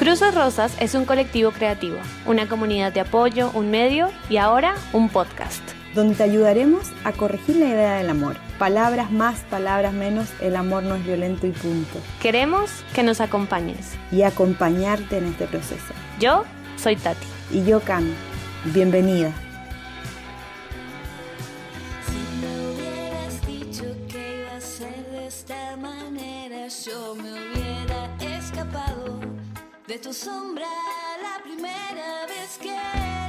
Cruces Rosas es un colectivo creativo, una comunidad de apoyo, un medio y ahora un podcast. Donde te ayudaremos a corregir la idea del amor. Palabras más, palabras menos, el amor no es violento y punto. Queremos que nos acompañes. Y acompañarte en este proceso. Yo soy Tati. Y yo Cami. Bienvenida. de tu sombra la primera vez que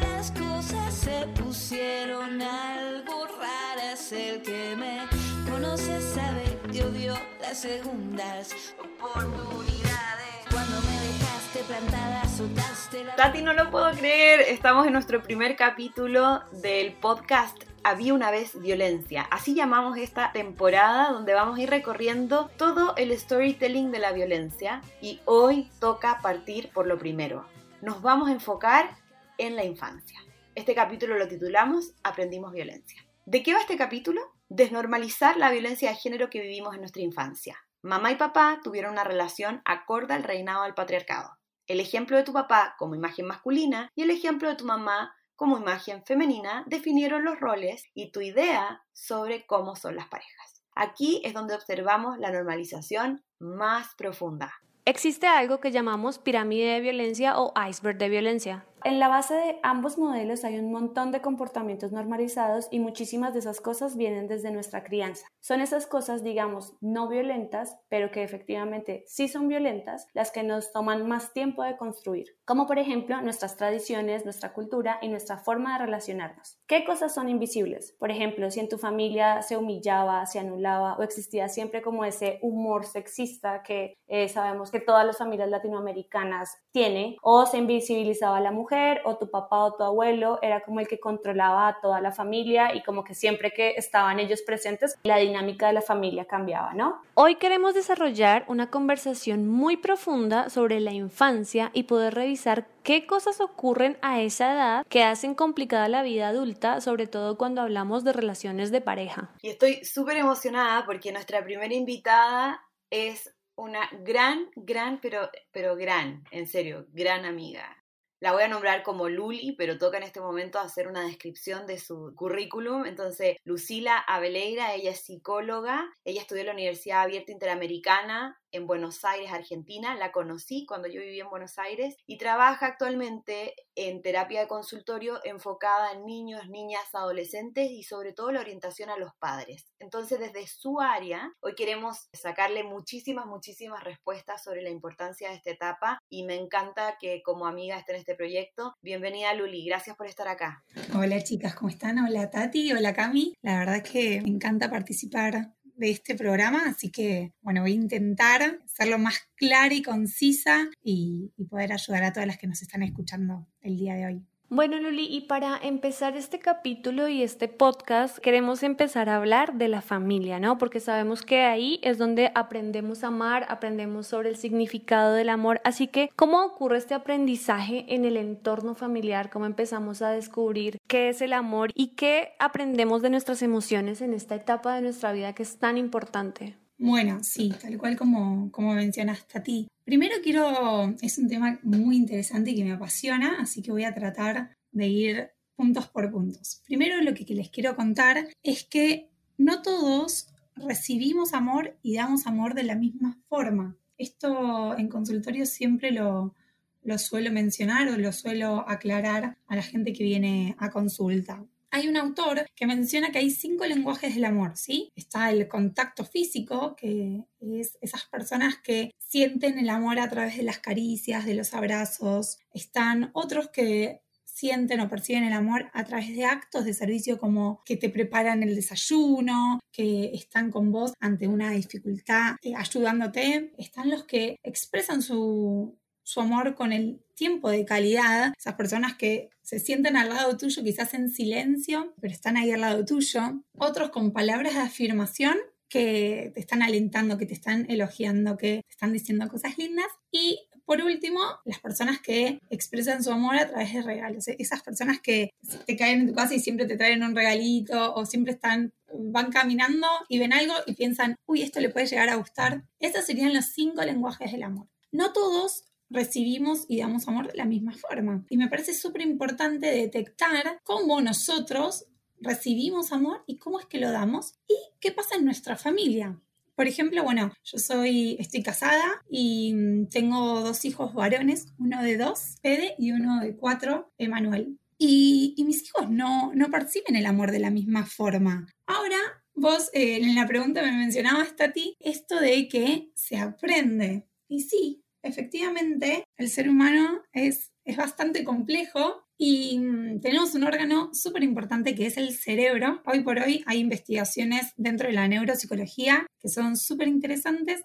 las cosas se pusieron algo raras. El que me conoce sabe que odio las segundas oportunidades. Cuando me dejaste plantada, soltaste la. Tati, no lo puedo creer. Estamos en nuestro primer capítulo del podcast había una vez violencia. Así llamamos esta temporada donde vamos a ir recorriendo todo el storytelling de la violencia y hoy toca partir por lo primero. Nos vamos a enfocar en la infancia. Este capítulo lo titulamos Aprendimos violencia. ¿De qué va este capítulo? Desnormalizar la violencia de género que vivimos en nuestra infancia. Mamá y papá tuvieron una relación acorde al reinado del patriarcado. El ejemplo de tu papá como imagen masculina y el ejemplo de tu mamá como imagen femenina definieron los roles y tu idea sobre cómo son las parejas. Aquí es donde observamos la normalización más profunda. Existe algo que llamamos pirámide de violencia o iceberg de violencia. En la base de ambos modelos hay un montón de comportamientos normalizados y muchísimas de esas cosas vienen desde nuestra crianza. Son esas cosas, digamos, no violentas, pero que efectivamente sí son violentas, las que nos toman más tiempo de construir, como por ejemplo nuestras tradiciones, nuestra cultura y nuestra forma de relacionarnos. ¿Qué cosas son invisibles? Por ejemplo, si en tu familia se humillaba, se anulaba o existía siempre como ese humor sexista que eh, sabemos que todas las familias latinoamericanas tienen, o se invisibilizaba a la mujer, o tu papá o tu abuelo era como el que controlaba a toda la familia y como que siempre que estaban ellos presentes, la dinámica de la familia cambiaba, ¿no? Hoy queremos desarrollar una conversación muy profunda sobre la infancia y poder revisar qué cosas ocurren a esa edad que hacen complicada la vida adulta, sobre todo cuando hablamos de relaciones de pareja. Y estoy súper emocionada porque nuestra primera invitada es una gran, gran, pero, pero gran, en serio, gran amiga. La voy a nombrar como Luli, pero toca en este momento hacer una descripción de su currículum. Entonces, Lucila Abeleira, ella es psicóloga, ella estudió en la Universidad Abierta Interamericana, en Buenos Aires, Argentina. La conocí cuando yo vivía en Buenos Aires y trabaja actualmente en terapia de consultorio enfocada en niños, niñas, adolescentes y sobre todo la orientación a los padres. Entonces, desde su área, hoy queremos sacarle muchísimas, muchísimas respuestas sobre la importancia de esta etapa y me encanta que como amiga esté en este proyecto. Bienvenida Luli, gracias por estar acá. Hola chicas, ¿cómo están? Hola Tati, hola Cami. La verdad es que me encanta participar de este programa, así que bueno, voy a intentar ser lo más clara y concisa y poder ayudar a todas las que nos están escuchando el día de hoy. Bueno, Luli, y para empezar este capítulo y este podcast, queremos empezar a hablar de la familia, ¿no? Porque sabemos que ahí es donde aprendemos a amar, aprendemos sobre el significado del amor. Así que, ¿cómo ocurre este aprendizaje en el entorno familiar? ¿Cómo empezamos a descubrir qué es el amor y qué aprendemos de nuestras emociones en esta etapa de nuestra vida que es tan importante? Bueno, sí, tal cual como, como mencionaste a ti. Primero quiero, es un tema muy interesante y que me apasiona, así que voy a tratar de ir puntos por puntos. Primero lo que les quiero contar es que no todos recibimos amor y damos amor de la misma forma. Esto en consultorio siempre lo, lo suelo mencionar o lo suelo aclarar a la gente que viene a consulta hay un autor que menciona que hay cinco lenguajes del amor, ¿sí? Está el contacto físico, que es esas personas que sienten el amor a través de las caricias, de los abrazos. Están otros que sienten o perciben el amor a través de actos de servicio como que te preparan el desayuno, que están con vos ante una dificultad, eh, ayudándote. Están los que expresan su, su amor con el tiempo de calidad, esas personas que se sienten al lado tuyo quizás en silencio, pero están ahí al lado tuyo, otros con palabras de afirmación que te están alentando, que te están elogiando, que te están diciendo cosas lindas y por último, las personas que expresan su amor a través de regalos. Esas personas que te caen en tu casa y siempre te traen un regalito o siempre están, van caminando y ven algo y piensan, uy, esto le puede llegar a gustar. Esos serían los cinco lenguajes del amor. No todos recibimos y damos amor de la misma forma. Y me parece súper importante detectar cómo nosotros recibimos amor y cómo es que lo damos y qué pasa en nuestra familia. Por ejemplo, bueno, yo soy, estoy casada y mm, tengo dos hijos varones, uno de dos, Pede, y uno de cuatro, Emanuel. Y, mis hijos no, no perciben el amor de la misma forma. Ahora, vos eh, en la pregunta me mencionabas, Tati, esto de que se aprende. Y sí, efectivamente, el ser humano es, es bastante complejo y mm, tenemos un órgano súper importante que es el cerebro. Hoy por hoy hay investigaciones dentro de la neuropsicología que son súper interesantes.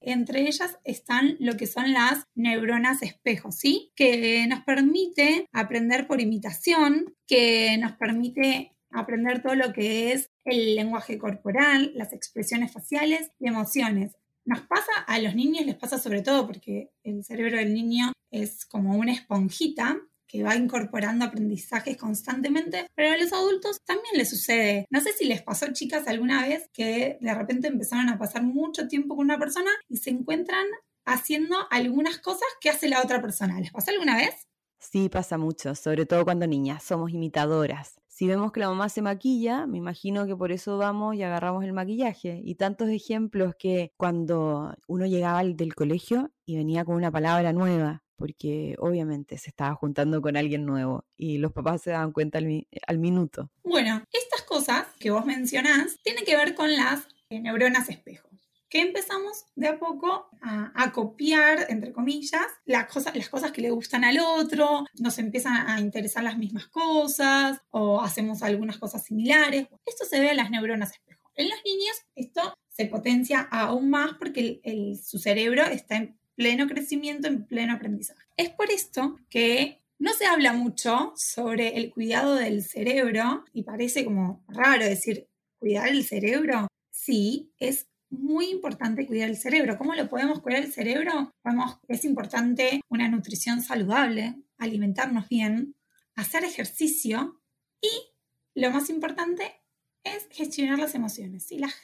Entre ellas están lo que son las neuronas espejos, ¿sí? Que nos permite aprender por imitación, que nos permite aprender todo lo que es el lenguaje corporal, las expresiones faciales y emociones. Nos pasa, a los niños les pasa sobre todo porque el cerebro del niño es como una esponjita que va incorporando aprendizajes constantemente, pero a los adultos también les sucede. No sé si les pasó, chicas, alguna vez que de repente empezaron a pasar mucho tiempo con una persona y se encuentran haciendo algunas cosas que hace la otra persona. ¿Les pasó alguna vez? Sí, pasa mucho, sobre todo cuando niñas, somos imitadoras. Si vemos que la mamá se maquilla, me imagino que por eso vamos y agarramos el maquillaje. Y tantos ejemplos que cuando uno llegaba del colegio y venía con una palabra nueva, porque obviamente se estaba juntando con alguien nuevo y los papás se daban cuenta al, minuto. Bueno, estas cosas que vos mencionás tienen que ver con las neuronas espejo que empezamos de a poco a, copiar, entre comillas, las cosas, las cosas que le gustan al otro, nos empiezan a interesar las mismas cosas o hacemos algunas cosas similares. Esto se ve en las neuronas espejo. En los niños esto se potencia aún más porque su cerebro está en pleno crecimiento, en pleno aprendizaje. Es por esto que no se habla mucho sobre el cuidado del cerebro y parece como raro decir cuidar el cerebro. Sí, es muy importante cuidar el cerebro. ¿Cómo lo podemos cuidar el cerebro? es importante una nutrición saludable, alimentarnos bien, hacer ejercicio y lo más importante es gestionar las emociones. Y las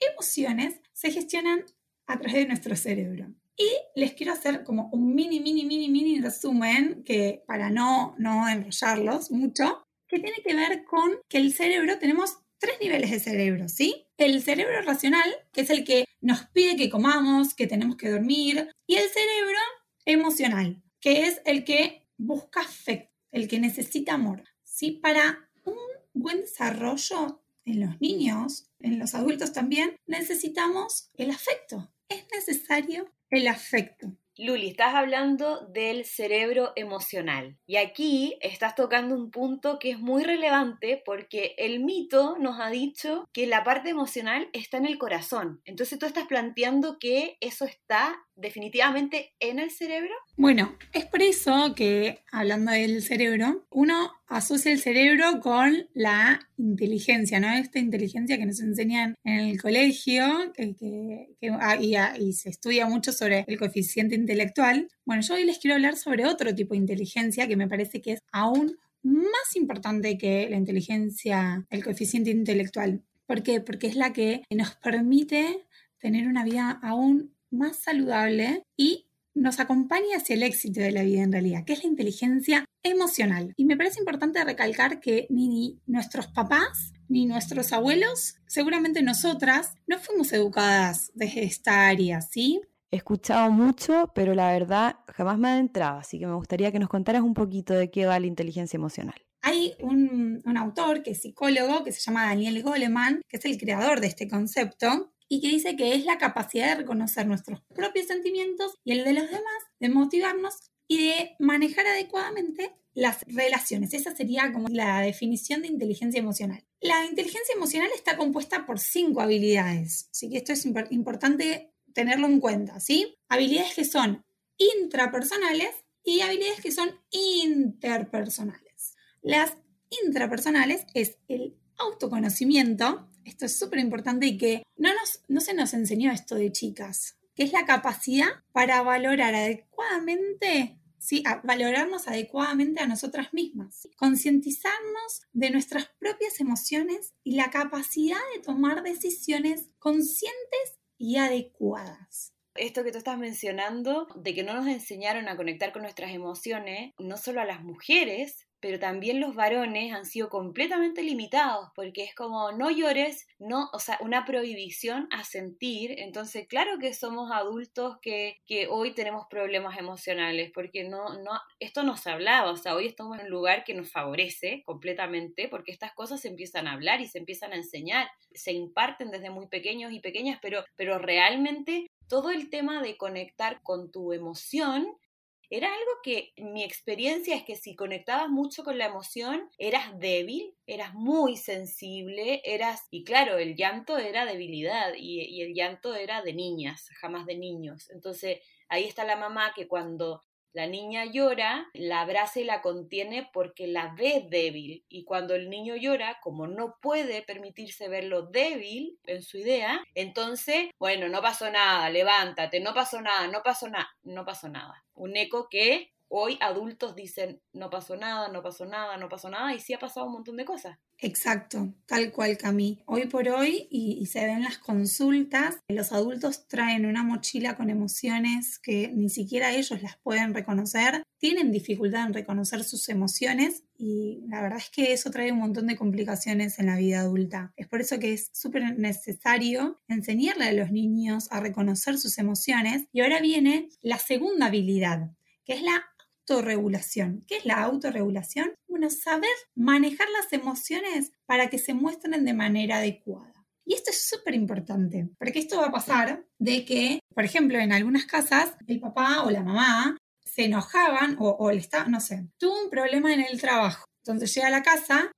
emociones se gestionan a través de nuestro cerebro. Y les quiero hacer como un mini, mini, mini, mini resumen que para no, no enrollarlos mucho, que tiene que ver con que el cerebro tenemos tres niveles de cerebro, ¿sí? El cerebro racional, que es el que nos pide que comamos, que tenemos que dormir, y el cerebro emocional, que es el que busca afecto, el que necesita amor. ¿sí? Para un buen desarrollo en los niños, en los adultos también, necesitamos el afecto. Es necesario el afecto. Luli, estás hablando del cerebro emocional y aquí estás tocando un punto que es muy relevante porque el mito nos ha dicho que la parte emocional está en el corazón. Entonces tú estás planteando que eso está definitivamente en el cerebro? Bueno, es por eso que, hablando del cerebro, uno asocia el cerebro con la inteligencia, ¿no? Esta inteligencia que nos enseñan en el colegio que, ah, ah, y, se estudia mucho sobre el coeficiente intelectual. Bueno, yo hoy les quiero hablar sobre otro tipo de inteligencia que me parece que es aún más importante que la inteligencia, el coeficiente intelectual. ¿Por qué? Porque es la que nos permite tener una vida aún más saludable y nos acompaña hacia el éxito de la vida en realidad, que es la inteligencia emocional. Y me parece importante recalcar que ni nuestros papás ni nuestros abuelos, seguramente nosotras, no fuimos educadas desde esta área, ¿sí? He escuchado mucho, pero la verdad jamás me ha adentrado, así que me gustaría que nos contaras un poquito de qué va la inteligencia emocional. Hay un, un autor que es psicólogo, que se llama Daniel Goleman, que es el creador de este concepto, y que dice que es la capacidad de reconocer nuestros propios sentimientos y el de los demás, de motivarnos y de manejar adecuadamente las relaciones. Esa sería como la definición de inteligencia emocional. La inteligencia emocional está compuesta por cinco habilidades, así que esto es importante tenerlo en cuenta, ¿sí? Habilidades que son intrapersonales y habilidades que son interpersonales. Las intrapersonales es el autoconocimiento, esto es súper importante y que no, nos, no se nos enseñó esto de chicas, que es la capacidad para valorar adecuadamente ¿sí? valorarnos adecuadamente a nosotras mismas, concientizarnos de nuestras propias emociones y la capacidad de tomar decisiones conscientes y adecuadas. Esto que tú estás mencionando, de que no nos enseñaron a conectar con nuestras emociones, no solo a las mujeres, pero también los varones han sido completamente limitados, porque es como no llores, no, o sea, una prohibición a sentir. Entonces, claro que somos adultos que, que hoy tenemos problemas emocionales, porque no, no, esto no se hablaba, o sea, hoy estamos en un lugar que nos favorece completamente, porque estas cosas se empiezan a hablar y se empiezan a enseñar, se imparten desde muy pequeños y pequeñas, pero, pero realmente todo el tema de conectar con tu emoción era algo que mi experiencia es que si conectabas mucho con la emoción, eras débil, eras muy sensible, eras, y claro, el llanto era debilidad y, y el llanto era de niñas, jamás de niños. Entonces ahí está la mamá que cuando la niña llora, la abraza y la contiene porque la ve débil. Y cuando el niño llora, como no puede permitirse verlo débil en su idea, entonces, bueno, no pasó nada, levántate, no pasó nada, no pasó nada, no pasó nada. Un eco que hoy adultos dicen, no pasó nada, no pasó nada, no pasó nada, y sí ha pasado un montón de cosas. Exacto, tal cual Cami. Hoy por hoy, y, se ven las consultas, los adultos traen una mochila con emociones que ni siquiera ellos las pueden reconocer, tienen dificultad en reconocer sus emociones y la verdad es que eso trae un montón de complicaciones en la vida adulta. Es por eso que es súper necesario enseñarle a los niños a reconocer sus emociones. Y ahora viene la segunda habilidad, que es la autorregulación. ¿Qué es la autorregulación? Bueno, saber manejar las emociones para que se muestren de manera adecuada. Y esto es súper importante, porque esto va a pasar de que, por ejemplo, en algunas casas, el papá o la mamá se enojaban o, le estaba, no sé, tuvo un problema en el trabajo. Entonces llega a la casa,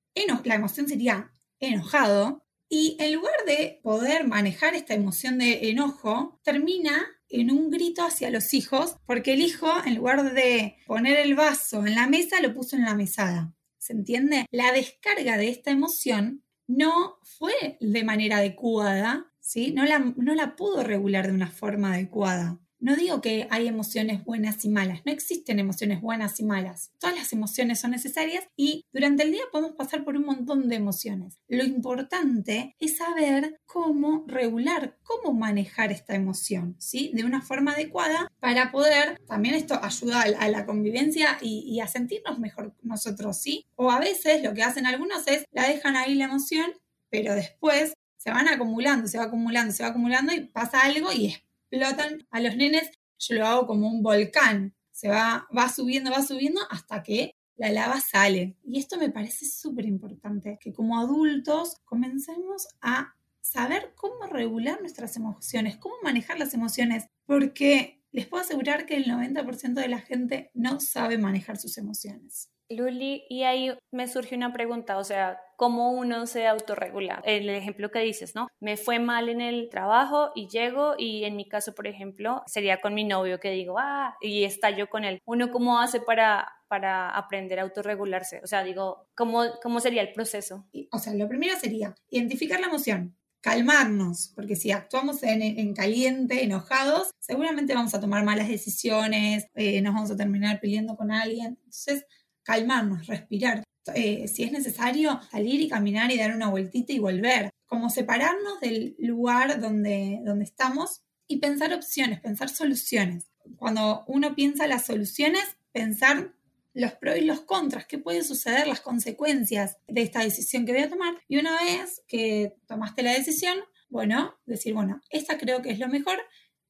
la emoción sería enojado, y en lugar de poder manejar esta emoción de enojo, termina en un grito hacia los hijos, porque el hijo, en lugar de poner el vaso en la mesa, lo puso en la mesada. ¿Se entiende? La descarga de esta emoción no fue de manera adecuada, ¿sí? No la, no la pudo regular de una forma adecuada. No digo que hay emociones buenas y malas, no existen emociones buenas y malas. Todas las emociones son necesarias y durante el día podemos pasar por un montón de emociones. Lo importante es saber cómo regular, cómo manejar esta emoción, ¿sí? De una forma adecuada para poder, también esto ayuda a la convivencia y, a sentirnos mejor nosotros, ¿sí? O a veces lo que hacen algunos es la dejan ahí la emoción, pero después se van acumulando, se va acumulando, se va acumulando y pasa algo y es explotan a los nenes, yo lo hago como un volcán. Se va, va subiendo, va subiendo hasta que la lava sale. Y esto me parece súper importante, que como adultos comencemos a saber cómo regular nuestras emociones, cómo manejar las emociones, porque les puedo asegurar que el 90% de la gente no sabe manejar sus emociones. Luli, y ahí me surge una pregunta, o sea, ¿cómo uno se autorregula? El ejemplo que dices, ¿no? Me fue mal en el trabajo y llego y en mi caso, por ejemplo, sería con mi novio que digo, ah, y estallo con él. ¿Uno cómo hace para, para aprender a autorregularse? O sea, digo, ¿cómo, cómo sería el proceso? O sea, lo primero sería identificar la emoción calmarnos, porque si actuamos en, caliente, enojados, seguramente vamos a tomar malas decisiones, eh, nos vamos a terminar peleando con alguien. Entonces, calmarnos, respirar. Eh, si es necesario, salir y caminar y dar una vueltita y volver. Como separarnos del lugar donde, donde estamos y pensar opciones, pensar soluciones. Cuando uno piensa las soluciones, pensar los pros y los contras, qué puede suceder, las consecuencias de esta decisión que voy a tomar. Y una vez que tomaste la decisión, bueno, decir, bueno, esta creo que es lo mejor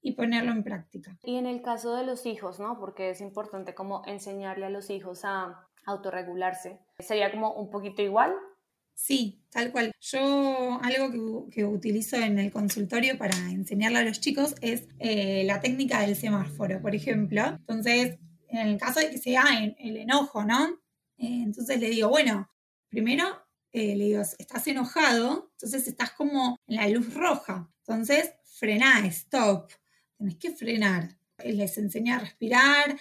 y ponerlo en práctica. Y en el caso de los hijos, ¿no? Porque es importante como enseñarle a los hijos a autorregularse. ¿Sería como un poquito igual? Sí, tal cual. Yo algo que, utilizo en el consultorio para enseñarle a los chicos es eh, la técnica del semáforo, por ejemplo. Entonces, en el caso de que sea el enojo, ¿no? Eh, entonces le digo, bueno, primero eh, le digo, estás enojado, entonces estás como en la luz roja. Entonces, frená, stop tenés que frenar. Les enseña a respirar,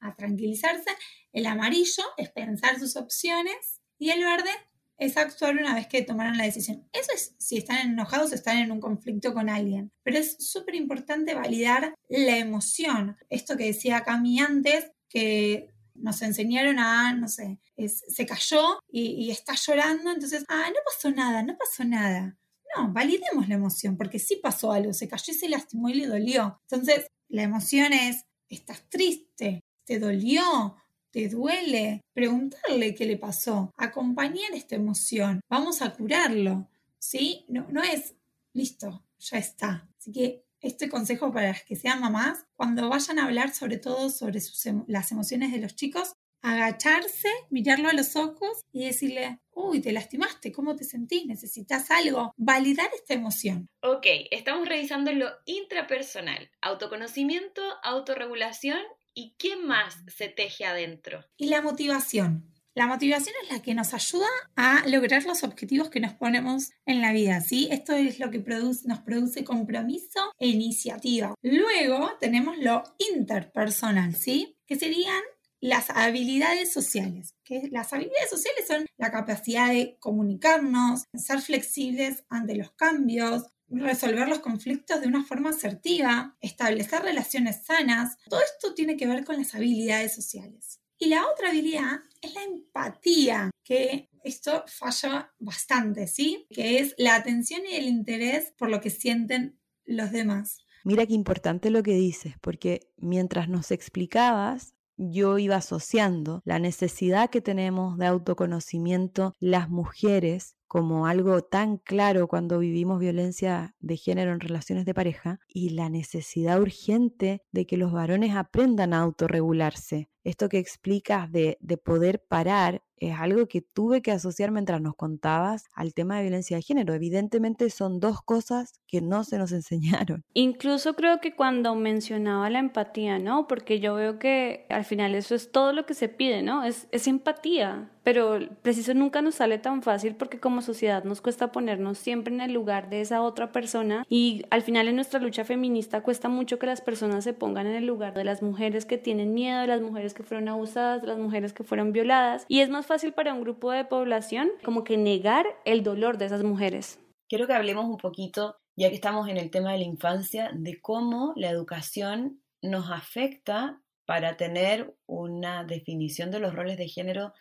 a, tranquilizarse. El amarillo es pensar sus opciones y el verde es actuar una vez que tomaron la decisión. Eso es si están enojados o están en un conflicto con alguien. Pero es súper importante validar la emoción. Esto que decía Cami antes, que nos enseñaron a, no sé, se cayó y, y, está llorando, entonces, ah, no pasó nada, no pasó nada. No, validemos la emoción, porque sí pasó algo, se cayó y se lastimó y le dolió. Entonces, la emoción es, estás triste, te dolió, te duele, preguntarle qué le pasó, acompañar esta emoción, vamos a curarlo, ¿sí? No, no es, listo, ya está. Así que este consejo para las que sean mamás, cuando vayan a hablar sobre todo sobre las emociones de los chicos, agacharse, mirarlo a los ojos y decirle, uy, te lastimaste, ¿cómo te sentís? ¿Necesitas algo? Validar esta emoción. Ok, estamos revisando lo intrapersonal, autoconocimiento, autorregulación y qué más se teje adentro. Y la motivación. La motivación es la que nos ayuda a lograr los objetivos que nos ponemos en la vida, ¿sí? Esto es lo que nos produce compromiso e iniciativa. Luego tenemos lo interpersonal, ¿sí? Que serían las habilidades sociales. Que las habilidades sociales son la capacidad de comunicarnos, ser flexibles ante los cambios, resolver los conflictos de una forma asertiva, establecer relaciones sanas. Todo esto tiene que ver con las habilidades sociales. Y la otra habilidad es la empatía, que esto falla bastante, ¿sí? Que es la atención y el interés por lo que sienten los demás. Mira qué importante lo que dices, porque mientras nos explicabas, yo iba asociando la necesidad que tenemos de autoconocimiento las mujeres como algo tan claro cuando vivimos violencia de género en relaciones de pareja y la necesidad urgente de que los varones aprendan a autorregularse. Esto que explicas de, de poder parar es algo que tuve que asociar mientras nos contabas al tema de violencia de género. Evidentemente son dos cosas que no se nos enseñaron. Incluso creo que cuando mencionaba la empatía, ¿no? Porque yo veo que al final eso es todo lo que se pide, ¿no? Es, es empatía, pero preciso nunca nos sale tan fácil porque como sociedad nos cuesta ponernos siempre en el lugar de esa otra persona y al final en nuestra lucha feminista cuesta mucho que las personas se pongan en el lugar de las mujeres que tienen miedo, de las mujeres que fueron abusadas, las mujeres que fueron violadas y es más fácil para un grupo de población como que negar el dolor de esas mujeres. Quiero que hablemos un poquito, ya que estamos en el tema de la infancia, de cómo la educación nos afecta para tener una definición de los roles de género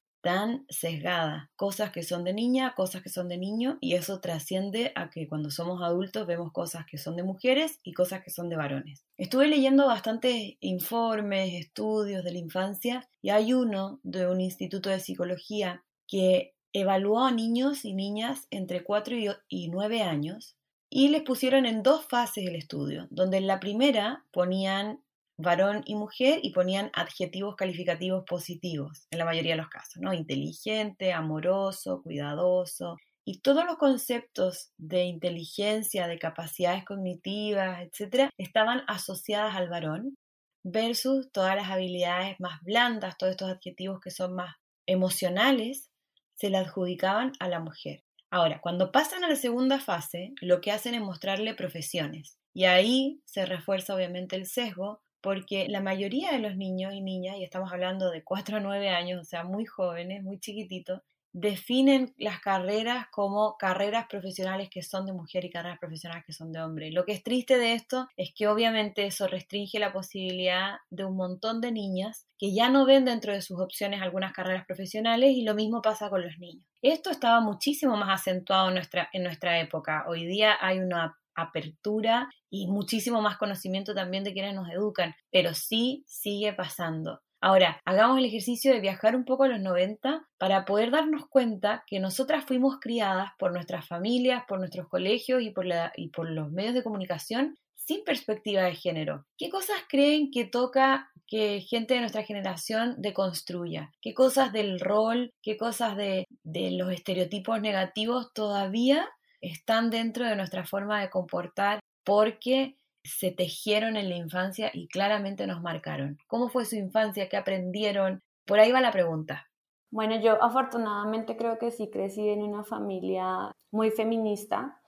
sesgada. Cosas que son de niña, cosas que son de niño, y eso trasciende a que cuando somos adultos vemos cosas que son de mujeres y cosas que son de varones. Estuve leyendo bastantes informes, estudios de la infancia, y hay uno de un instituto de psicología que evaluó a niños y niñas entre 4 y 9 años y les pusieron en dos fases el estudio, donde en la primera ponían varón y mujer y ponían adjetivos calificativos positivos en la mayoría de los casos, ¿no? Inteligente, amoroso, cuidadoso. Y todos los conceptos de inteligencia, de capacidades cognitivas, etcétera, estaban asociadas al varón versus todas las habilidades más blandas, todos estos adjetivos que son más emocionales, se le adjudicaban a la mujer. Ahora, cuando pasan a la segunda fase, lo que hacen es mostrarle profesiones. Y ahí se refuerza obviamente el sesgo porque la mayoría de los niños y niñas, y estamos hablando de 4 a 9 años, o sea, muy jóvenes, muy chiquititos, definen las carreras como carreras profesionales que son de mujer y carreras profesionales que son de hombre. Lo que es triste de esto es que obviamente eso restringe la posibilidad de un montón de niñas que ya no ven dentro de sus opciones algunas carreras profesionales y lo mismo pasa con los niños. Esto estaba muchísimo más acentuado en nuestra, en nuestra época. Hoy día hay una apertura y muchísimo más conocimiento también de quienes nos educan, pero sí sigue pasando. Ahora, hagamos el ejercicio de viajar un poco a los 90 para poder darnos cuenta que nosotras fuimos criadas por nuestras familias, por nuestros colegios y por, la, y por los medios de comunicación sin perspectiva de género. ¿Qué cosas creen que toca que gente de nuestra generación deconstruya? ¿Qué cosas del rol, qué cosas de, de los estereotipos negativos todavía están dentro de nuestra forma de comportar porque se tejieron en la infancia y claramente nos marcaron. ¿Cómo fue su infancia? ¿Qué aprendieron? Por ahí va la pregunta. Bueno, yo afortunadamente creo que sí crecí en una familia muy feminista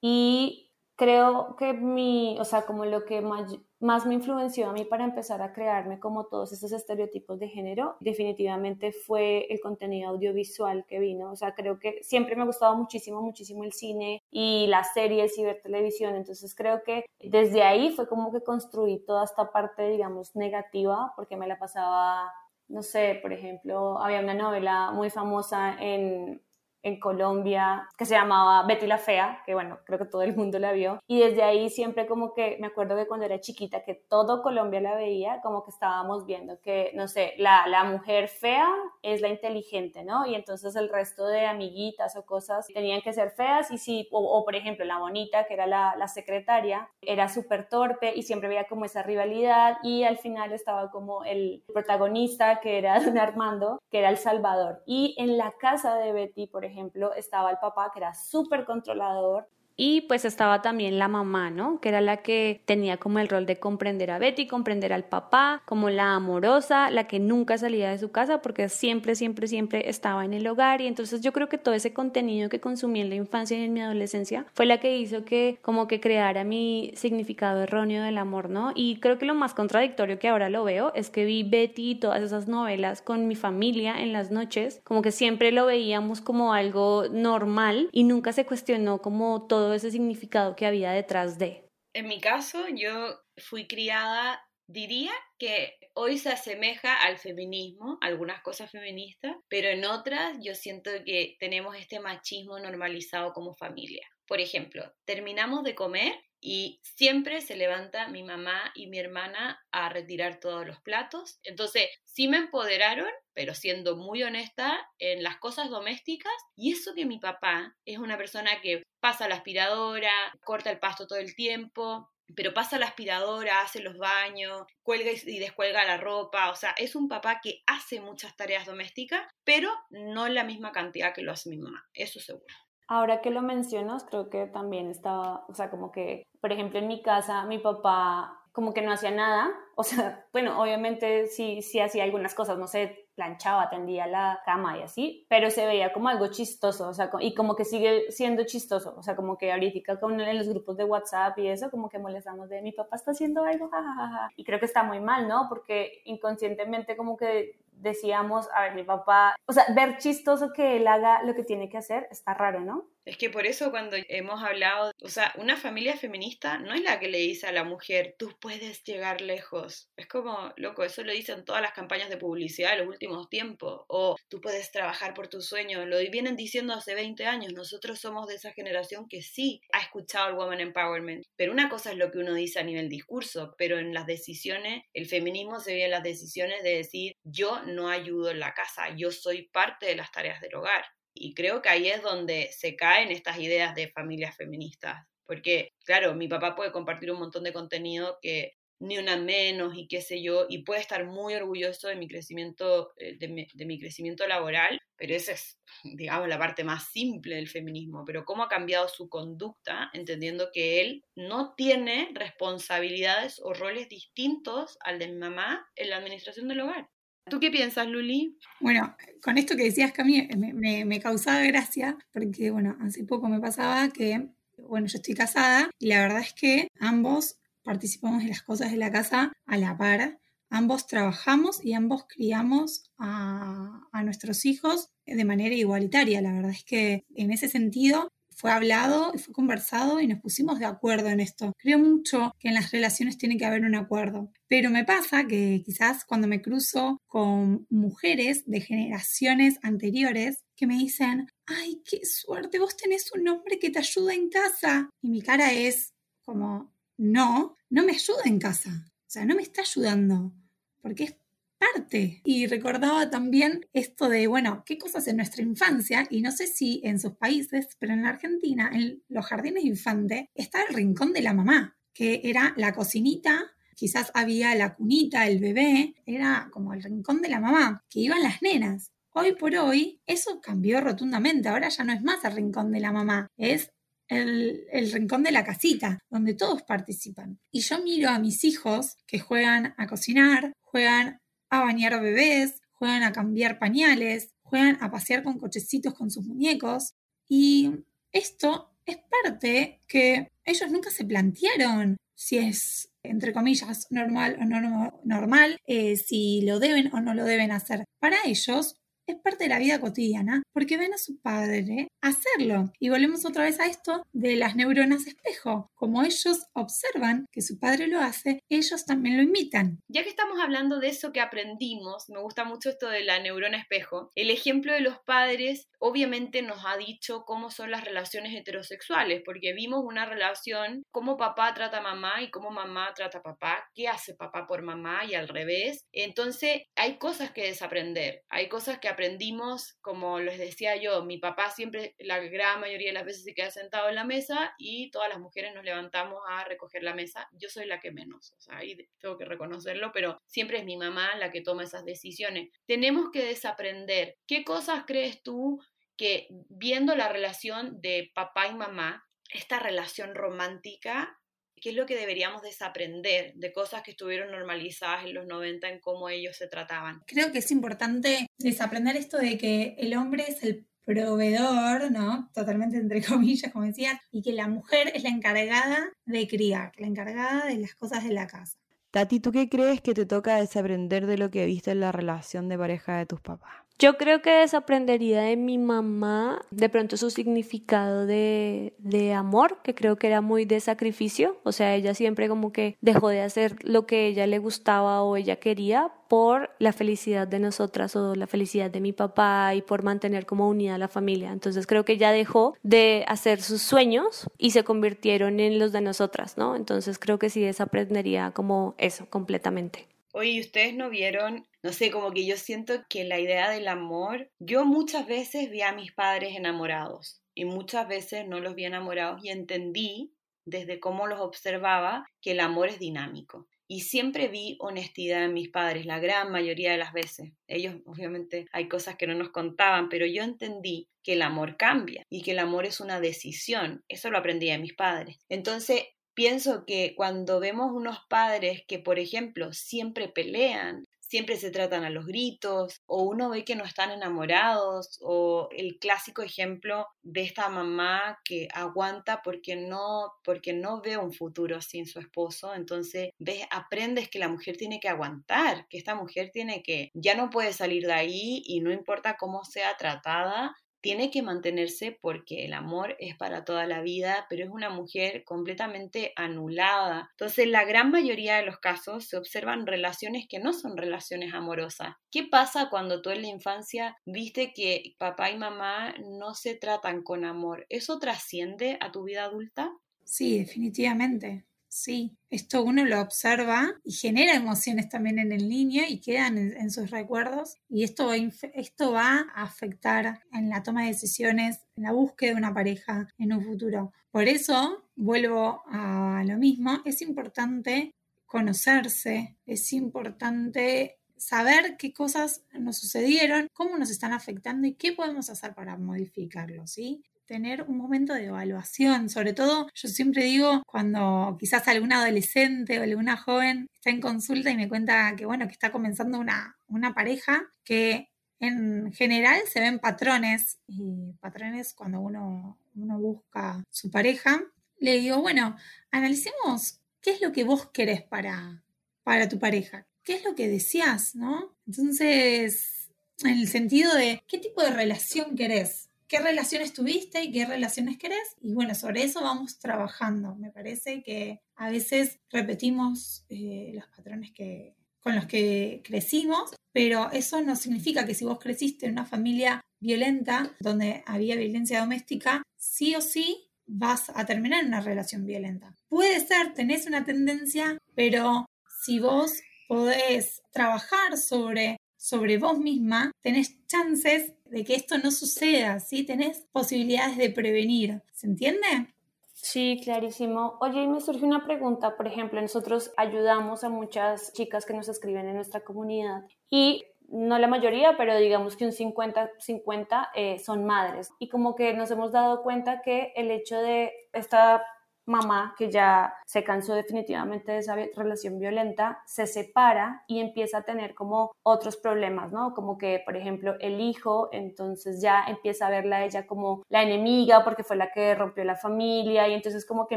y creo que mi, o sea, como lo que más, me influenció a mí para empezar a crearme como todos esos estereotipos de género, definitivamente fue el contenido audiovisual que vino. O sea, creo que siempre me ha gustado muchísimo, muchísimo el cine y las series y ver televisión. Entonces creo que desde ahí fue como que construí toda esta parte, digamos, negativa, porque me la pasaba, no sé, por ejemplo, había una novela muy famosa en en Colombia que se llamaba Betty la Fea, que bueno, creo que todo el mundo la vio. Y desde ahí siempre como que me acuerdo que cuando era chiquita, que todo Colombia la veía, como que estábamos viendo que, no sé, la, la mujer fea es la inteligente, ¿no? Y entonces el resto de amiguitas o cosas tenían que ser feas y sí, o, por ejemplo la bonita, que era la, la secretaria, era súper torpe y siempre veía como esa rivalidad y al final estaba como el protagonista, que era Don Armando, que era el Salvador. Y en la casa de Betty, por ejemplo, ejemplo, estaba el papá que era súper controlador, y pues estaba también la mamá, ¿no? Que era la que tenía como el rol de comprender a Betty, comprender al papá, como la amorosa, la que nunca salía de su casa porque siempre, siempre, siempre estaba en el hogar. Y entonces yo creo que todo ese contenido que consumí en la infancia y en mi adolescencia fue la que hizo que como que creara mi significado erróneo del amor, ¿no? Y creo que lo más contradictorio que ahora lo veo es que vi Betty y todas esas novelas con mi familia en las noches, como que siempre lo veíamos como algo normal y nunca se cuestionó como ese significado que había detrás de. En mi caso, yo fui criada, diría que hoy se asemeja al feminismo, algunas cosas feministas, pero en otras yo siento que tenemos este machismo normalizado como familia. Por ejemplo, terminamos de comer y siempre se levanta mi mamá y mi hermana a retirar todos los platos. Entonces, sí me empoderaron, pero siendo muy honesta en las cosas domésticas. Y eso que mi papá es una persona que pasa la aspiradora, corta el pasto todo el tiempo, pero pasa la aspiradora, hace los baños, cuelga y descuelga la ropa, o sea, es un papá que hace muchas tareas domésticas, pero no la misma cantidad que lo hace mi mamá, eso seguro. Ahora que lo mencionas, creo que también estaba, o sea, como que, por ejemplo, en mi casa, mi papá como que no hacía nada, o sea, bueno, obviamente sí, sí hacía algunas cosas, no sé, planchaba, tendía la cama y así, pero se veía como algo chistoso, o sea, y como que sigue siendo chistoso, o sea, como que ahorita con en los grupos de WhatsApp y eso, como que molestamos de mi papá está haciendo algo, jajaja, y creo que está muy mal, ¿no? Porque inconscientemente como que decíamos, a ver, mi papá, o sea, ver chistoso que él haga lo que tiene que hacer está raro, ¿no? Es que por eso cuando hemos hablado, o sea, una familia feminista no es la que le dice a la mujer, tú puedes llegar lejos. Es como, loco, eso lo dicen todas las campañas de publicidad de los últimos tiempos. O tú puedes trabajar por tus sueños. Lo vienen diciendo hace 20 años. Nosotros somos de esa generación que sí ha escuchado el Woman Empowerment. Pero una cosa es lo que uno dice a nivel discurso, pero en las decisiones, el feminismo se ve en las decisiones de decir, yo no ayudo en la casa, yo soy parte de las tareas del hogar. Y creo que ahí es donde se caen estas ideas de familias feministas. Porque, claro, mi papá puede compartir un montón de contenido que ni una menos y qué sé yo, y puede estar muy orgulloso de mi crecimiento, eh, de mi, crecimiento laboral, pero esa es, digamos, la parte más simple del feminismo, pero cómo ha cambiado su conducta, entendiendo que él no tiene responsabilidades o roles distintos al de mi mamá en la administración del hogar. ¿Tú qué piensas, Luli? Bueno, con esto que decías, que me, me, me causaba gracia, porque, bueno, hace poco me pasaba que, bueno, yo estoy casada y la verdad es que ambos participamos de las cosas de la casa a la par. Ambos trabajamos y ambos criamos a, a, nuestros hijos de manera igualitaria. La verdad es que en ese sentido fue hablado y fue conversado y nos pusimos de acuerdo en esto. Creo mucho que en las relaciones tiene que haber un acuerdo. Pero me pasa que quizás cuando me cruzo con mujeres de generaciones anteriores que me dicen, ay, qué suerte, vos tenés un hombre que te ayuda en casa. Y mi cara es como, no, no me ayuda en casa. O sea, no me está ayudando. Porque es parte. Y recordaba también esto de, bueno, qué cosas en nuestra infancia, y no sé si en sus países, pero en la Argentina, en los jardines infante, está el rincón de la mamá, que era la cocinita, quizás había la cunita, el bebé, era como el rincón de la mamá, que iban las nenas. Hoy por hoy eso cambió rotundamente, ahora ya no es más el rincón de la mamá, es el, el, rincón de la casita, donde todos participan. Y yo miro a mis hijos que juegan a cocinar, juegan a bañar bebés, juegan a cambiar pañales, juegan a pasear con cochecitos con sus muñecos. Y esto es parte que ellos nunca se plantearon si es, entre comillas, normal o no normal, eh, si lo deben o no lo deben hacer. Para ellos es parte de la vida cotidiana porque ven a su padre hacerlo. Y volvemos otra vez a esto de las neuronas espejo. Como ellos observan que su padre lo hace, ellos también lo imitan. Ya que estamos hablando de eso que aprendimos, me gusta mucho esto de la neurona espejo. El ejemplo de los padres obviamente nos ha dicho cómo son las relaciones heterosexuales, porque vimos una relación, cómo papá trata mamá y cómo mamá trata papá, qué hace papá por mamá y al revés. Entonces hay cosas que desaprender, hay cosas que aprendimos, como les decía yo, mi papá siempre, la gran mayoría de las veces se queda sentado en la mesa y todas las mujeres nos levantamos a recoger la mesa. Yo soy la que menos, o sea, ahí tengo que reconocerlo, pero siempre es mi mamá la que toma esas decisiones. Tenemos que desaprender. ¿Qué cosas crees tú que viendo la relación de papá y mamá, esta relación romántica, qué es lo que deberíamos desaprender de cosas que estuvieron normalizadas en los 90 en cómo ellos se trataban? Creo que es importante desaprender esto de que el hombre es el proveedor, ¿no? Totalmente entre comillas, como decía, y que la mujer es la encargada de criar, la encargada de las cosas de la casa. Tati, ¿tú qué crees que te toca desaprender de lo que viste en la relación de pareja de tus papás? Yo creo que desaprendería de mi mamá de pronto su significado de, de, amor, que creo que era muy de sacrificio. O sea, ella siempre como que dejó de hacer lo que ella le gustaba o ella quería por la felicidad de nosotras o la felicidad de mi papá y por mantener como unida la familia. Entonces creo que ella dejó de hacer sus sueños y se convirtieron en los de nosotras, ¿no? Entonces creo que sí desaprendería como eso completamente. Oye, ¿ustedes no vieron no sé, como que yo siento que la idea del amor, yo muchas veces vi a mis padres enamorados y muchas veces no los vi enamorados y entendí desde cómo los observaba que el amor es dinámico. Y siempre vi honestidad en mis padres, la gran mayoría de las veces. Ellos, obviamente, hay cosas que no nos contaban, pero yo entendí que el amor cambia y que el amor es una decisión. Eso lo aprendí de mis padres. Entonces, pienso que cuando vemos unos padres que, por ejemplo, siempre pelean, siempre se tratan a los gritos, o uno ve que no están enamorados, o el clásico ejemplo de esta mamá que aguanta porque no, porque no ve un futuro sin su esposo, entonces ves, aprendes que la mujer tiene que aguantar, que esta mujer tiene que, ya no puede salir de ahí y no importa cómo sea tratada, tiene que mantenerse porque el amor es para toda la vida, pero es una mujer completamente anulada. Entonces, la gran mayoría de los casos se observan relaciones que no son relaciones amorosas. ¿Qué pasa cuando tú en la infancia viste que papá y mamá no se tratan con amor? ¿Eso trasciende a tu vida adulta? Sí, definitivamente. Sí, esto uno lo observa y genera emociones también en el niño y quedan en, sus recuerdos y esto va, esto va a afectar en la toma de decisiones, en la búsqueda de una pareja en un futuro. Por eso, vuelvo a lo mismo, es importante conocerse, es importante saber qué cosas nos sucedieron, cómo nos están afectando y qué podemos hacer para modificarlo, ¿sí? Tener un momento de evaluación, sobre todo yo siempre digo cuando quizás algún adolescente o alguna joven está en consulta y me cuenta que bueno, que está comenzando una, una pareja que en general se ven patrones y patrones cuando uno, uno busca su pareja, le digo, bueno, analicemos qué es lo que vos querés para, para tu pareja, qué es lo que deseas, ¿no? Entonces, en el sentido de qué tipo de relación querés, qué relaciones tuviste y qué relaciones querés. Y bueno, sobre eso vamos trabajando. Me parece que a veces repetimos eh, los patrones que, con los que crecimos, pero eso no significa que si vos creciste en una familia violenta, donde había violencia doméstica, sí o sí vas a terminar en una relación violenta. Puede ser, tenés una tendencia, pero si vos podés trabajar sobre sobre vos misma, tenés chances de que esto no suceda, ¿sí? Tenés posibilidades de prevenir. ¿Se entiende? Sí, clarísimo. Oye, y me surge una pregunta. Por ejemplo, nosotros ayudamos a muchas chicas que nos escriben en nuestra comunidad y no la mayoría, pero digamos que un 50-50 eh, son madres. Y como que nos hemos dado cuenta que el hecho de esta mamá que ya se cansó definitivamente de esa relación violenta, se separa y empieza a tener como otros problemas, ¿no? Como que, por ejemplo, el hijo, entonces ya empieza a verla a ella como la enemiga porque fue la que rompió la familia y entonces como que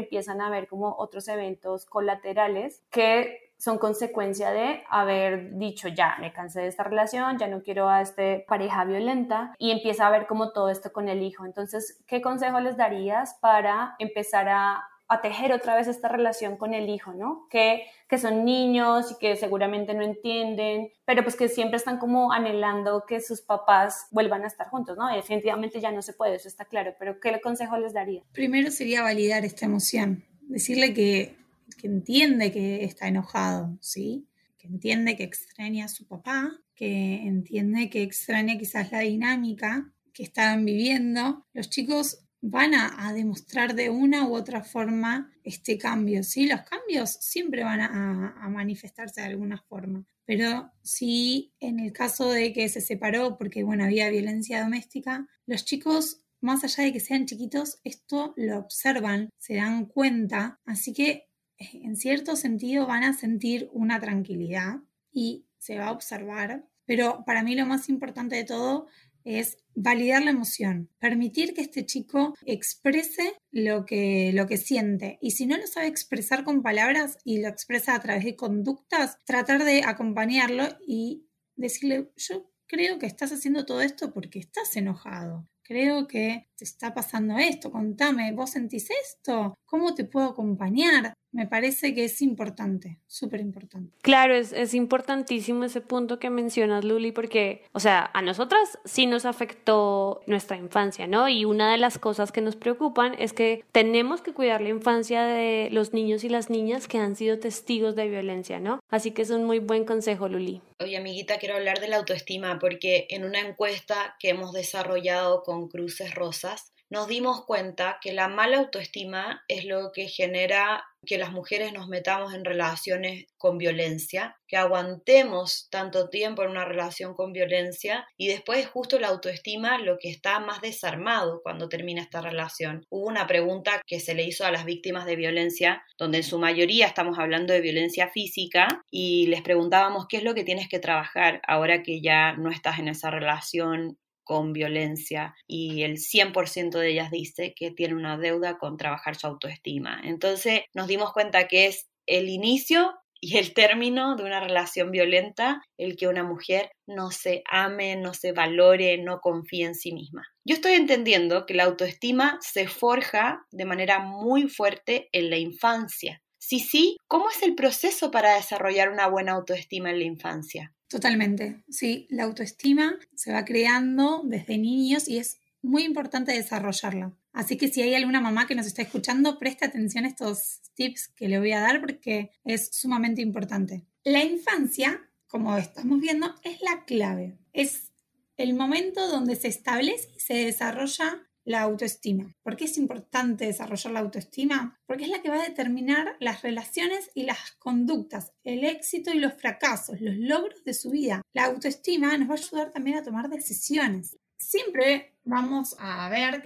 empiezan a ver como otros eventos colaterales que son consecuencia de haber dicho ya, me cansé de esta relación, ya no quiero a esta pareja violenta y empieza a ver como todo esto con el hijo. Entonces, ¿qué consejo les darías para empezar a a tejer otra vez esta relación con el hijo, ¿no? Que, que son niños y que seguramente no entienden, pero pues que siempre están como anhelando que sus papás vuelvan a estar juntos, ¿no? definitivamente ya no se puede, eso está claro, pero ¿qué consejo les daría? Primero sería validar esta emoción, decirle que, que entiende que está enojado, ¿sí? Que entiende que extraña a su papá, que entiende que extraña quizás la dinámica que estaban viviendo. Los chicos van a, demostrar de una u otra forma este cambio, ¿sí? Los cambios siempre van a, manifestarse de alguna forma, pero si en el caso de que se separó porque, bueno, había violencia doméstica, los chicos, más allá de que sean chiquitos, esto lo observan, se dan cuenta, así que eh, en cierto sentido van a sentir una tranquilidad y se va a observar, pero para mí lo más importante de todo es validar la emoción, permitir que este chico exprese lo que, lo que siente. Y si no lo sabe expresar con palabras y lo expresa a través de conductas, tratar de acompañarlo y decirle, yo creo que estás haciendo todo esto porque estás enojado. Creo que te está pasando esto, contame, ¿vos sentís esto? ¿Cómo te puedo acompañar? me parece que es importante, súper importante. Claro, es, es, importantísimo ese punto que mencionas, Luli, porque, o sea, a nosotras sí nos afectó nuestra infancia, ¿no? Y una de las cosas que nos preocupan es que tenemos que cuidar la infancia de los niños y las niñas que han sido testigos de violencia, ¿no? Así que es un muy buen consejo, Luli. Oye, amiguita, quiero hablar de la autoestima, porque en una encuesta que hemos desarrollado con Cruces Rosas, nos dimos cuenta que la mala autoestima es lo que genera que las mujeres nos metamos en relaciones con violencia, que aguantemos tanto tiempo en una relación con violencia y después justo la autoestima lo que está más desarmado cuando termina esta relación. Hubo una pregunta que se le hizo a las víctimas de violencia, donde en su mayoría estamos hablando de violencia física y les preguntábamos qué es lo que tienes que trabajar ahora que ya no estás en esa relación con violencia y el 100% de ellas dice que tiene una deuda con trabajar su autoestima. Entonces nos dimos cuenta que es el inicio y el término de una relación violenta el que una mujer no se ame, no se valore, no confíe en sí misma. Yo estoy entendiendo que la autoestima se forja de manera muy fuerte en la infancia. Sí, sí, ¿cómo es el proceso para desarrollar una buena autoestima en la infancia? Totalmente, sí, la autoestima se va creando desde niños y es muy importante desarrollarla. Así que si hay alguna mamá que nos está escuchando, preste atención a estos tips que le voy a dar porque es sumamente importante. La infancia, como estamos viendo, es la clave. Es el momento donde se establece y se desarrolla la autoestima. ¿Por qué es importante desarrollar la autoestima? Porque es la que va a determinar las relaciones y las conductas, el éxito y los fracasos, los logros de su vida. La autoestima nos va a ayudar también a tomar decisiones. Siempre vamos a ver,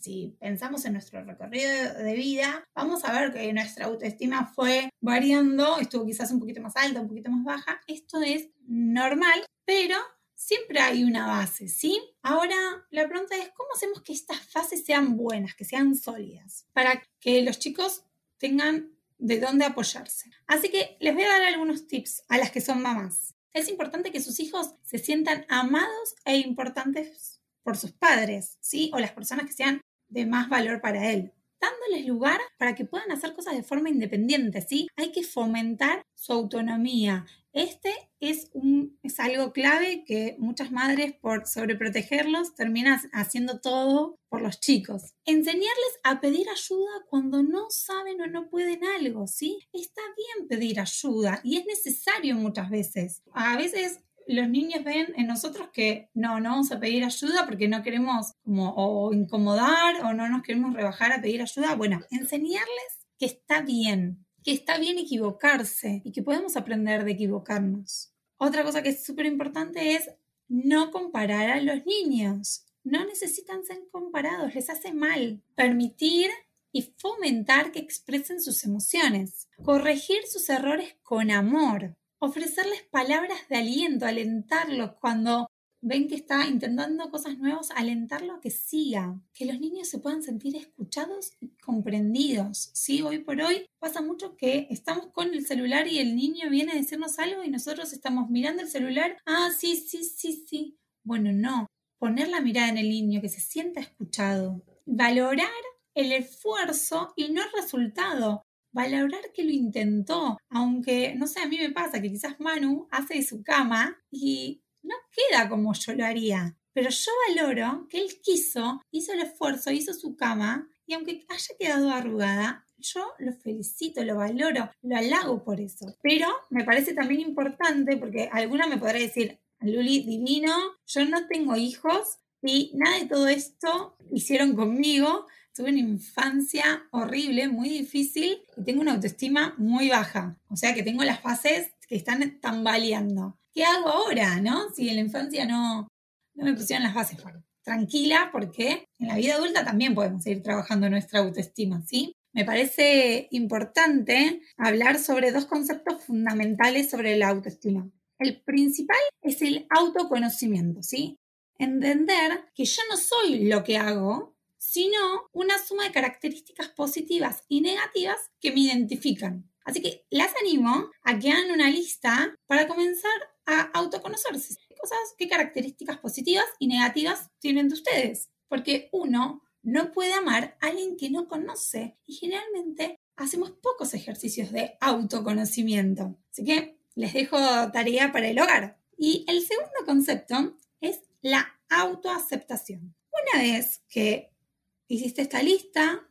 si pensamos en nuestro recorrido de vida, vamos a ver que nuestra autoestima fue variando, estuvo quizás un poquito más alta, un poquito más baja. Esto es normal, pero siempre hay una base, ¿sí? Ahora la pregunta es, ¿cómo hacemos que estas bases sean buenas, que sean sólidas, para que los chicos tengan de dónde apoyarse? Así que les voy a dar algunos tips a las que son mamás. Es importante que sus hijos se sientan amados e importantes por sus padres, ¿sí? O las personas que sean de más valor para él dándoles lugar para que puedan hacer cosas de forma independiente, ¿sí? Hay que fomentar su autonomía, este es, un, es algo clave que muchas madres, por sobreprotegerlos, terminan haciendo todo por los chicos. Enseñarles a pedir ayuda cuando no saben o no pueden algo, ¿sí? Está bien pedir ayuda y es necesario muchas veces. A veces los niños ven en nosotros que no, no vamos a pedir ayuda porque no queremos como o incomodar o no nos queremos rebajar a pedir ayuda. Bueno, enseñarles que está bien, que está bien equivocarse y que podemos aprender de equivocarnos. Otra cosa que es súper importante es no comparar a los niños. No necesitan ser comparados, les hace mal. Permitir y fomentar que expresen sus emociones. Corregir sus errores con amor. Ofrecerles palabras de aliento, alentarlos cuando ven que está intentando cosas nuevas, alentarlo a que siga, que los niños se puedan sentir escuchados y comprendidos. Sí, hoy por hoy pasa mucho que estamos con el celular y el niño viene a decirnos algo y nosotros estamos mirando el celular. Ah, sí, sí, sí, sí. Bueno, no. Poner la mirada en el niño, que se sienta escuchado. Valorar el esfuerzo y no el resultado valorar que lo intentó, aunque, no sé, a mí me pasa que quizás Manu hace de su cama y no queda como yo lo haría, pero yo valoro que él quiso, hizo el esfuerzo, hizo su cama y aunque haya quedado arrugada, yo lo felicito, lo valoro, lo halago por eso. Pero me parece también importante porque alguna me podrá decir, Luli, divino, yo no tengo hijos y nada de todo esto hicieron conmigo, Tuve una infancia horrible, muy difícil y tengo una autoestima muy baja. O sea que tengo las fases que están tambaleando. ¿Qué hago ahora, no? Si en la infancia no, no me pusieron las bases. tranquila, porque en la vida adulta también podemos ir trabajando nuestra autoestima, ¿sí? Me parece importante hablar sobre dos conceptos fundamentales sobre la autoestima. El principal es el autoconocimiento, ¿sí? Entender que yo no soy lo que hago, sino una suma de características positivas y negativas que me identifican. Así que las animo a que hagan una lista para comenzar a autoconocerse. ¿Qué cosas, qué características positivas y negativas tienen de ustedes? Porque uno no puede amar a alguien que no conoce y generalmente hacemos pocos ejercicios de autoconocimiento. Así que les dejo tarea para el hogar. Y el segundo concepto es la autoaceptación. Una vez que hiciste esta lista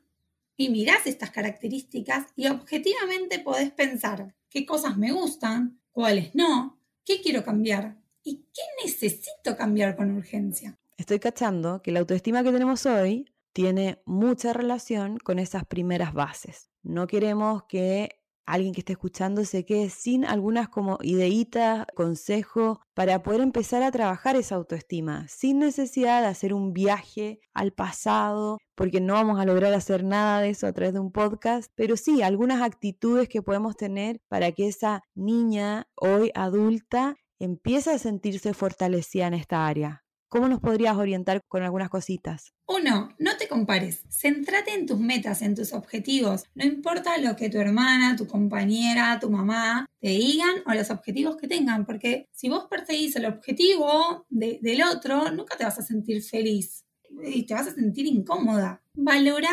y mirás estas características y objetivamente podés pensar qué cosas me gustan, cuáles no, qué quiero cambiar y qué necesito cambiar con urgencia. Estoy cachando que la autoestima que tenemos hoy tiene mucha relación con esas primeras bases. No queremos que alguien que esté escuchando se quede sin algunas como ideitas, consejos para poder empezar a trabajar esa autoestima, sin necesidad de hacer un viaje al pasado, porque no vamos a lograr hacer nada de eso a través de un podcast, pero sí algunas actitudes que podemos tener para que esa niña hoy adulta empiece a sentirse fortalecida en esta área. ¿Cómo nos podrías orientar con algunas cositas? Uno, no te compares. Centrate en tus metas, en tus objetivos. No importa lo que tu hermana, tu compañera, tu mamá te digan o los objetivos que tengan, porque si vos perseguís el objetivo del otro, nunca te vas a sentir feliz y te vas a sentir incómoda. Valora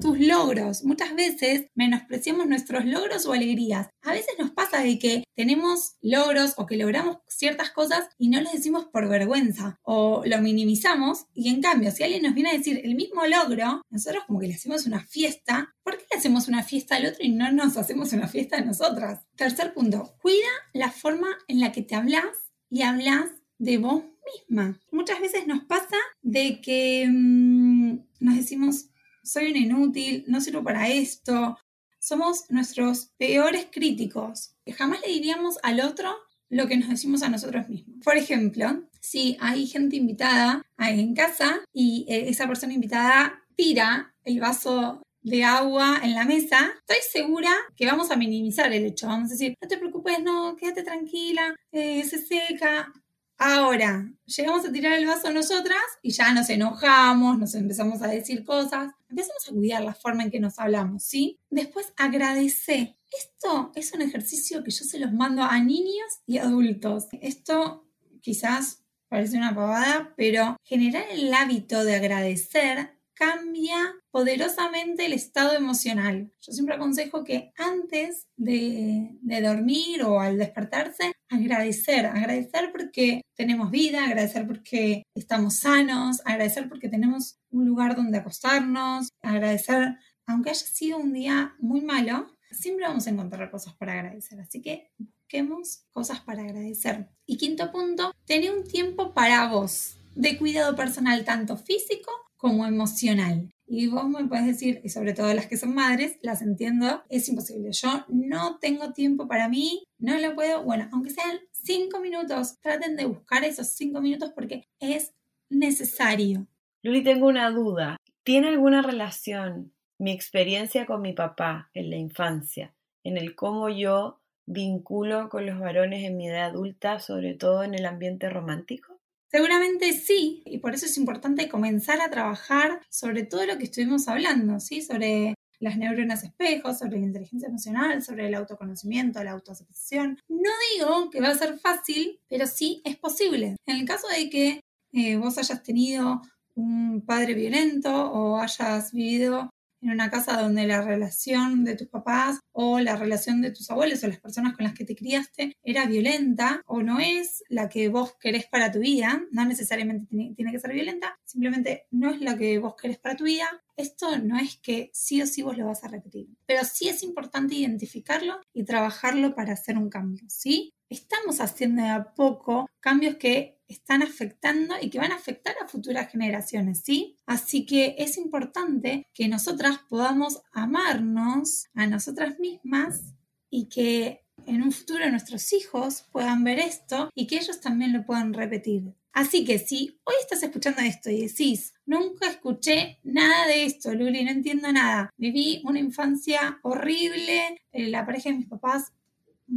tus logros. Muchas veces menospreciamos nuestros logros o alegrías. A veces nos pasa de que tenemos logros o que logramos ciertas cosas y no los decimos por vergüenza o lo minimizamos y en cambio si alguien nos viene a decir el mismo logro, nosotros como que le hacemos una fiesta. ¿Por qué le hacemos una fiesta al otro y no nos hacemos una fiesta a nosotras? Tercer punto, cuida la forma en la que te hablas y hablas de vos misma. Muchas veces nos pasa de que mm, nos decimos soy un inútil, no sirvo para esto. Somos nuestros peores críticos. Jamás le diríamos al otro lo que nos decimos a nosotros mismos. Por ejemplo, si hay gente invitada en casa y eh, esa persona invitada tira el vaso de agua en la mesa, estoy segura que vamos a minimizar el hecho. Vamos a decir, no te preocupes, no, quédate tranquila, eh, se seca. Ahora, llegamos a tirar el vaso nosotras y ya nos enojamos, nos empezamos a decir cosas, empezamos a cuidar la forma en que nos hablamos, ¿sí? Después agradece. Esto es un ejercicio que yo se los mando a niños y adultos. Esto quizás parece una pavada, pero generar el hábito de agradecer cambia poderosamente el estado emocional. Yo siempre aconsejo que antes de, dormir o al despertarse, agradecer, agradecer porque tenemos vida, agradecer porque estamos sanos, agradecer porque tenemos un lugar donde acostarnos, agradecer, aunque haya sido un día muy malo, siempre vamos a encontrar cosas para agradecer. Así que busquemos cosas para agradecer. Y quinto punto, tener un tiempo para vos de cuidado personal, tanto físico como emocional. Y vos me puedes decir, y sobre todo las que son madres, las entiendo, es imposible. Yo no tengo tiempo para mí, no lo puedo. Bueno, aunque sean cinco minutos, traten de buscar esos cinco minutos porque es necesario. Luli, tengo una duda. ¿Tiene alguna relación mi experiencia con mi papá en la infancia, en el cómo yo vinculo con los varones en mi edad adulta, sobre todo en el ambiente romántico? Seguramente sí, y por eso es importante comenzar a trabajar sobre todo lo que estuvimos hablando, ¿sí? Sobre las neuronas espejos, sobre la inteligencia emocional, sobre el autoconocimiento, la autoaceptación. No digo que va a ser fácil, pero sí es posible. En el caso de que eh, vos hayas tenido un padre violento o hayas vivido en una casa donde la relación de tus papás o la relación de tus abuelos o las personas con las que te criaste era violenta o no es la que vos querés para tu vida, no necesariamente tiene, que ser violenta, simplemente no es la que vos querés para tu vida, esto no es que sí o sí vos lo vas a repetir, pero sí es importante identificarlo y trabajarlo para hacer un cambio, ¿sí? Estamos haciendo de a poco cambios que están afectando y que van a afectar a futuras generaciones, ¿sí? Así que es importante que nosotras podamos amarnos a nosotras mismas y que en un futuro nuestros hijos puedan ver esto y que ellos también lo puedan repetir. Así que si hoy estás escuchando esto y decís, nunca escuché nada de esto, Luli, no entiendo nada, viví una infancia horrible, eh, la pareja de mis papás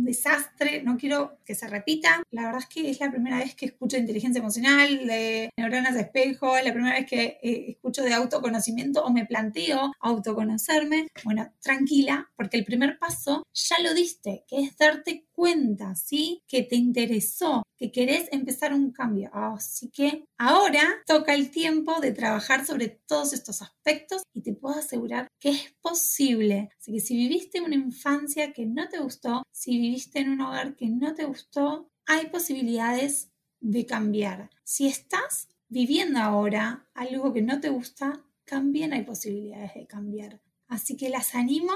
desastre, no quiero que se repita. La verdad es que es la primera vez que escucho inteligencia emocional, de neuronas de espejo, es la primera vez que eh, escucho de autoconocimiento o me planteo autoconocerme. Bueno, tranquila, porque el primer paso ya lo diste, que es darte cuenta, ¿sí? Que te interesó, que querés empezar un cambio. Así que ahora toca el tiempo de trabajar sobre todos estos aspectos y te puedo asegurar que es posible. Así que si viviste una infancia que no te gustó, si viviste en un hogar que no te gustó, hay posibilidades de cambiar. Si estás viviendo ahora algo que no te gusta, también hay posibilidades de cambiar. Así que las animo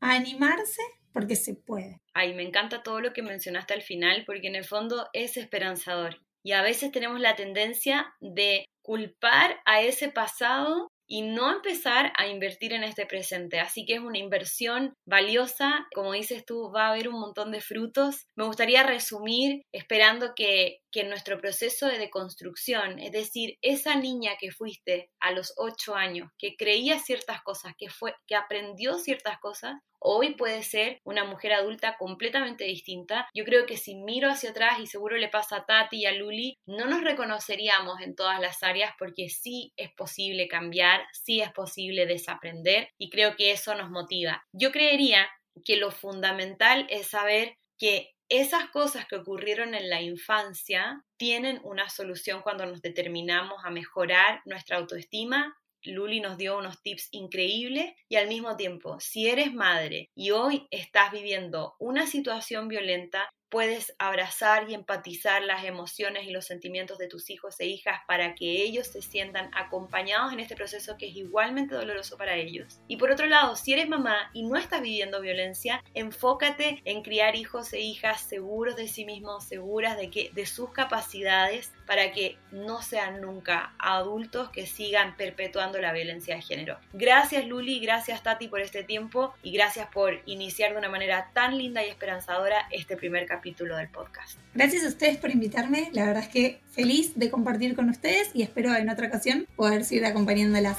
a animarse porque se puede. Ay, me encanta todo lo que mencionaste al final porque en el fondo es esperanzador. Y a veces tenemos la tendencia de culpar a ese pasado y no empezar a invertir en este presente. Así que es una inversión valiosa. Como dices tú, va a haber un montón de frutos. Me gustaría resumir esperando que, que nuestro proceso de deconstrucción, es decir, esa niña que fuiste a los ocho años, que creía ciertas cosas, que, fue, que aprendió ciertas cosas, hoy puede ser una mujer adulta completamente distinta. Yo creo que si miro hacia atrás, y seguro le pasa a Tati y a Luli, no nos reconoceríamos en todas las áreas porque sí es posible cambiar, sí es posible desaprender y creo que eso nos motiva. Yo creería que lo fundamental es saber que esas cosas que ocurrieron en la infancia tienen una solución cuando nos determinamos a mejorar nuestra autoestima, Luli nos dio unos tips increíbles y al mismo tiempo, si eres madre y hoy estás viviendo una situación violenta, puedes abrazar y empatizar las emociones y los sentimientos de tus hijos e hijas para que ellos se sientan acompañados en este proceso que es igualmente doloroso para ellos. Y por otro lado, si eres mamá y no estás viviendo violencia, enfócate en criar hijos e hijas seguros de sí mismos, seguras de que de sus capacidades para que no sean nunca adultos que sigan perpetuando la violencia de género. Gracias Luli, gracias Tati por este tiempo y gracias por iniciar de una manera tan linda y esperanzadora este primer capítulo capítulo del podcast. Gracias a ustedes por invitarme. La verdad es que feliz de compartir con ustedes y espero en otra ocasión poder seguir acompañándolas.